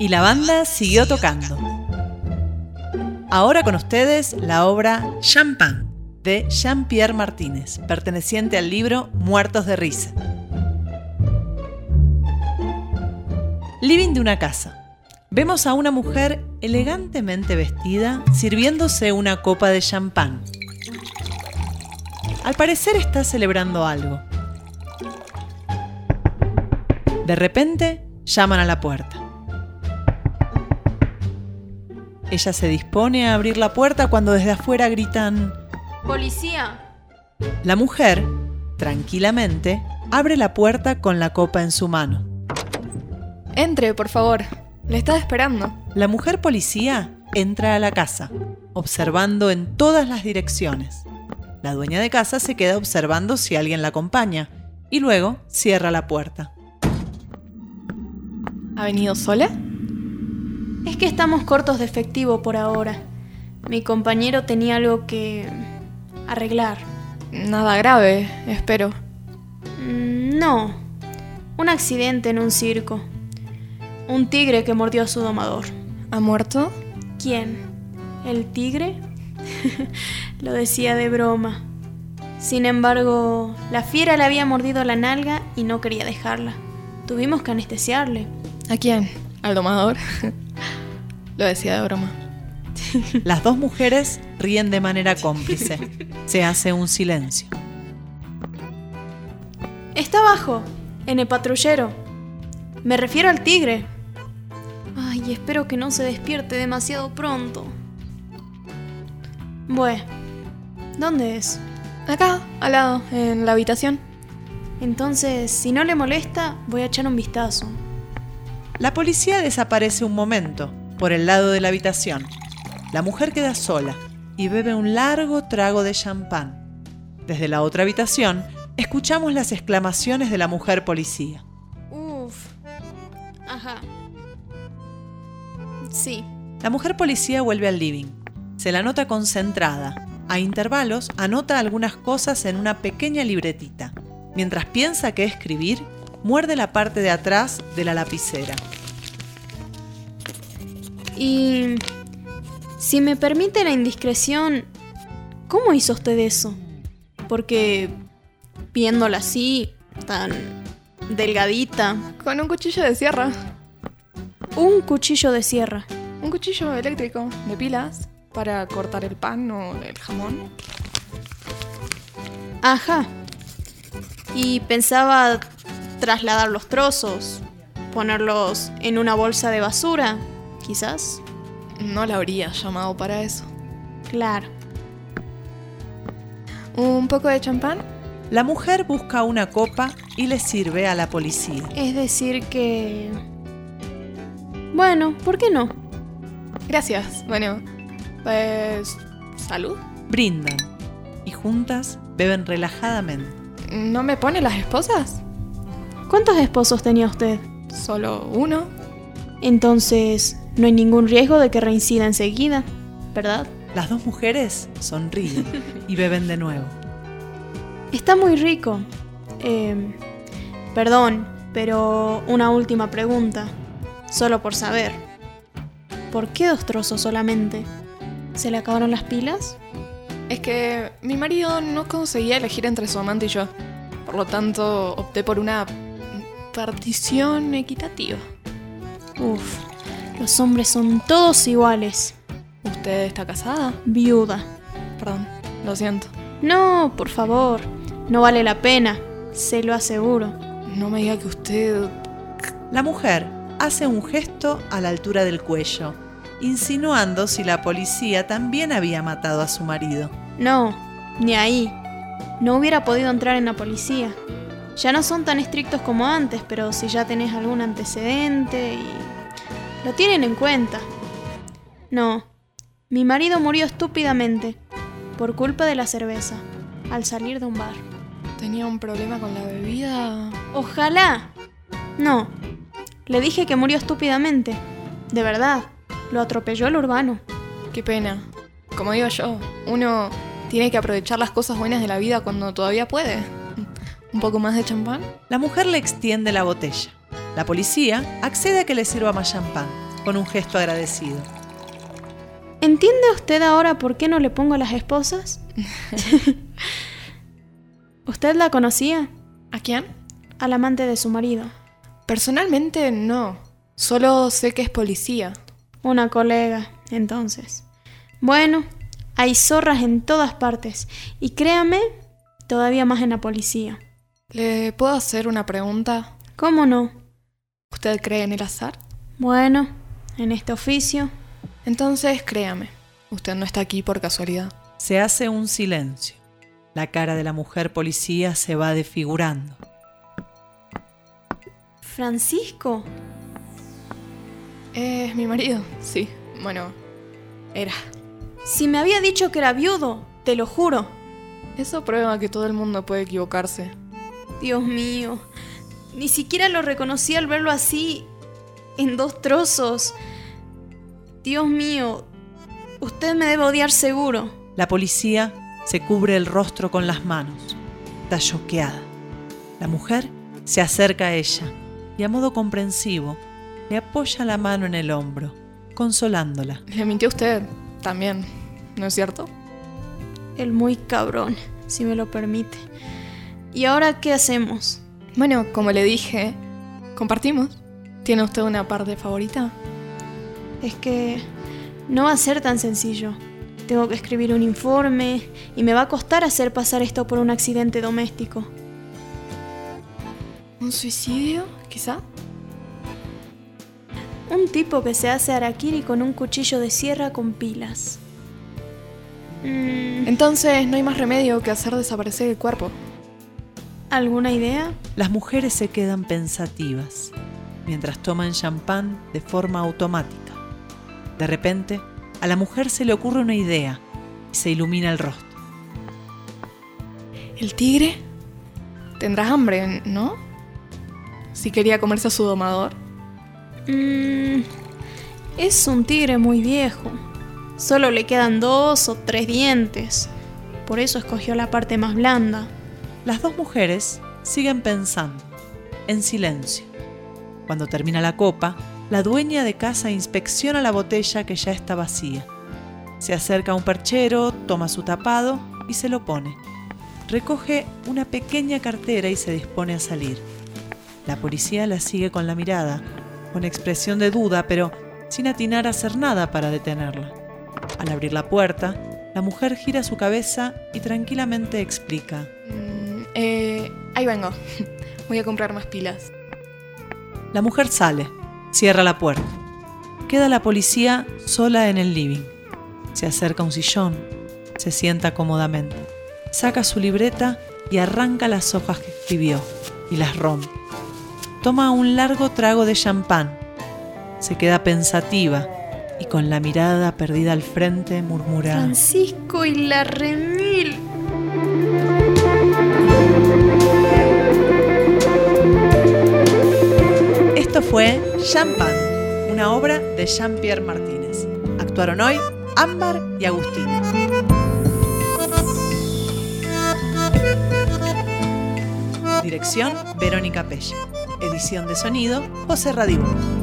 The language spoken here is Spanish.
Y la banda siguió tocando. Ahora con ustedes la obra Champagne de Jean-Pierre Martínez, perteneciente al libro Muertos de Risa. Living de una casa. Vemos a una mujer elegantemente vestida sirviéndose una copa de champán. Al parecer está celebrando algo. De repente llaman a la puerta. Ella se dispone a abrir la puerta cuando desde afuera gritan ¡Policía! La mujer, tranquilamente, abre la puerta con la copa en su mano. Entre, por favor. Le estaba esperando. La mujer policía entra a la casa, observando en todas las direcciones. La dueña de casa se queda observando si alguien la acompaña y luego cierra la puerta. ¿Ha venido sola? Es que estamos cortos de efectivo por ahora. Mi compañero tenía algo que arreglar. Nada grave, espero. Mm, No. Un accidente en un circo. Un tigre que mordió a su domador. ¿Ha muerto? ¿Quién? ¿El tigre? Lo decía de broma. Sin embargo, la fiera le había mordido la nalga y no quería dejarla. Tuvimos que anestesiarle. ¿A quién? ¿Al domador? Lo decía de broma. Las dos mujeres ríen de manera cómplice. Se hace un silencio. Está abajo, en el patrullero. Me refiero al tigre. Ay, espero que no se despierte demasiado pronto. Bueno, ¿dónde es? Acá, al lado, en la habitación. Entonces, si no le molesta, voy a echar un vistazo. La policía desaparece un momento por el lado de la habitación. La mujer queda sola y bebe un largo trago de champán. Desde la otra habitación, escuchamos las exclamaciones de la mujer policía. Uf. Ajá. Sí. La mujer policía vuelve al living. Se la nota concentrada. A intervalos anota algunas cosas en una pequeña libretita. Mientras piensa que escribir, muerde la parte de atrás de la lapicera. Y... Si me permite la indiscreción, ¿cómo hizo usted eso? Porque viéndola así, tan delgadita, Con un cuchillo de sierra. un cuchillo de sierra. Un cuchillo eléctrico de pilas para cortar el pan o el jamón. Ajá. Y pensaba trasladar los trozos, ponerlos en una bolsa de basura, quizás. No la habría llamado para eso. Claro. ¿Un poco de champán? La mujer busca una copa y le sirve a la policía. Es decir que... Bueno, ¿por qué no? Gracias. Bueno, pues... Salud. Brindan y juntas beben relajadamente. ¿No me pone las esposas? ¿Cuántos esposos tenía usted? Solo uno. Entonces, no hay ningún riesgo de que reincida enseguida, ¿verdad? Las dos mujeres sonríen y beben de nuevo. Está muy rico. Eh, perdón, pero una última pregunta. Solo por saber. ¿Por qué dos trozos solamente? ¿Se le acabaron las pilas? Es que mi marido no conseguía elegir entre su amante y yo. Por lo tanto, opté por una partición equitativa. Uf, los hombres son todos iguales. ¿Usted está casada? Viuda. Perdón, lo siento. No, por favor. No vale la pena. Se lo aseguro. No me diga que usted... La mujer hace un gesto a la altura del cuello, insinuando si la policía también había matado a su marido. No, ni ahí. No hubiera podido entrar en la policía. Ya no son tan estrictos como antes, pero si ya tenés algún antecedente y... Lo tienen en cuenta. No, mi marido murió estúpidamente, por culpa de la cerveza, al salir de un bar. ¿Tenía un problema con la bebida? Ojalá. No, le dije que murió estúpidamente. De verdad, lo atropelló el urbano. Qué pena. Como digo yo, uno tiene que aprovechar las cosas buenas de la vida cuando todavía puede. ¿Un poco más de champán? La mujer le extiende la botella. La policía accede a que le sirva más champán. con un gesto agradecido. ¿Entiende usted ahora por qué no le pongo las esposas? ¿Usted la conocía? ¿A quién? Al amante de su marido. Personalmente no. Solo sé que es policía. Una colega, entonces. Bueno, hay zorras en todas partes. Y créame, todavía más en la policía. ¿Le puedo hacer una pregunta? ¿Cómo no? ¿Usted cree en el azar? Bueno, en este oficio. Entonces créame, usted no está aquí por casualidad. Se hace un silencio. La cara de la mujer policía se va desfigurando. ¿Francisco? Es mi marido, sí. Bueno, era. Si me había dicho que era viudo, te lo juro. Eso prueba que todo el mundo puede equivocarse. Dios mío, ni siquiera lo reconocí al verlo así, en dos trozos. Dios mío, usted me debe odiar seguro. La policía se cubre el rostro con las manos. Está choqueada. La mujer se acerca a ella y a modo comprensivo le apoya la mano en el hombro, consolándola. Le mintió usted también, ¿no es cierto? El muy cabrón, si me lo permite. ¿Y ahora qué hacemos? Bueno, como le dije, compartimos. ¿Tiene usted una parte favorita? Es que no va a ser tan sencillo. Tengo que escribir un informe y me va a costar hacer pasar esto por un accidente doméstico. ¿Un suicidio, quizá? Un tipo que se hace araquiri con un cuchillo de sierra con pilas. Mm, Entonces no hay más remedio que hacer desaparecer el cuerpo. ¿Alguna idea? Las mujeres se quedan pensativas mientras toman champán de forma automática. De repente, a la mujer se le ocurre una idea y se ilumina el rostro. ¿El tigre? Tendrá hambre, ¿no? Si quería comerse a su domador. Mm, es un tigre muy viejo. Solo le quedan dos o tres dientes. Por eso escogió la parte más blanda. Las dos mujeres siguen pensando, en silencio. Cuando termina la copa, la dueña de casa inspecciona la botella que ya está vacía. Se acerca a un perchero, toma su tapado y se lo pone. Recoge una pequeña cartera y se dispone a salir. La policía la sigue con la mirada, con expresión de duda, pero sin atinar a hacer nada para detenerla. Al abrir la puerta, la mujer gira su cabeza y tranquilamente explica. Eh, ahí vengo. Voy a comprar más pilas. La mujer sale, cierra la puerta. Queda la policía sola en el living. Se acerca a un sillón, se sienta cómodamente. Saca su libreta y arranca las hojas que escribió y las rompe. Toma un largo trago de champán. Se queda pensativa y con la mirada perdida al frente murmura. Francisco y la remil. Champán, una obra de Jean-Pierre Martínez. Actuaron hoy Ámbar y Agustina. Dirección Verónica Pelle. Edición de sonido José Radibú.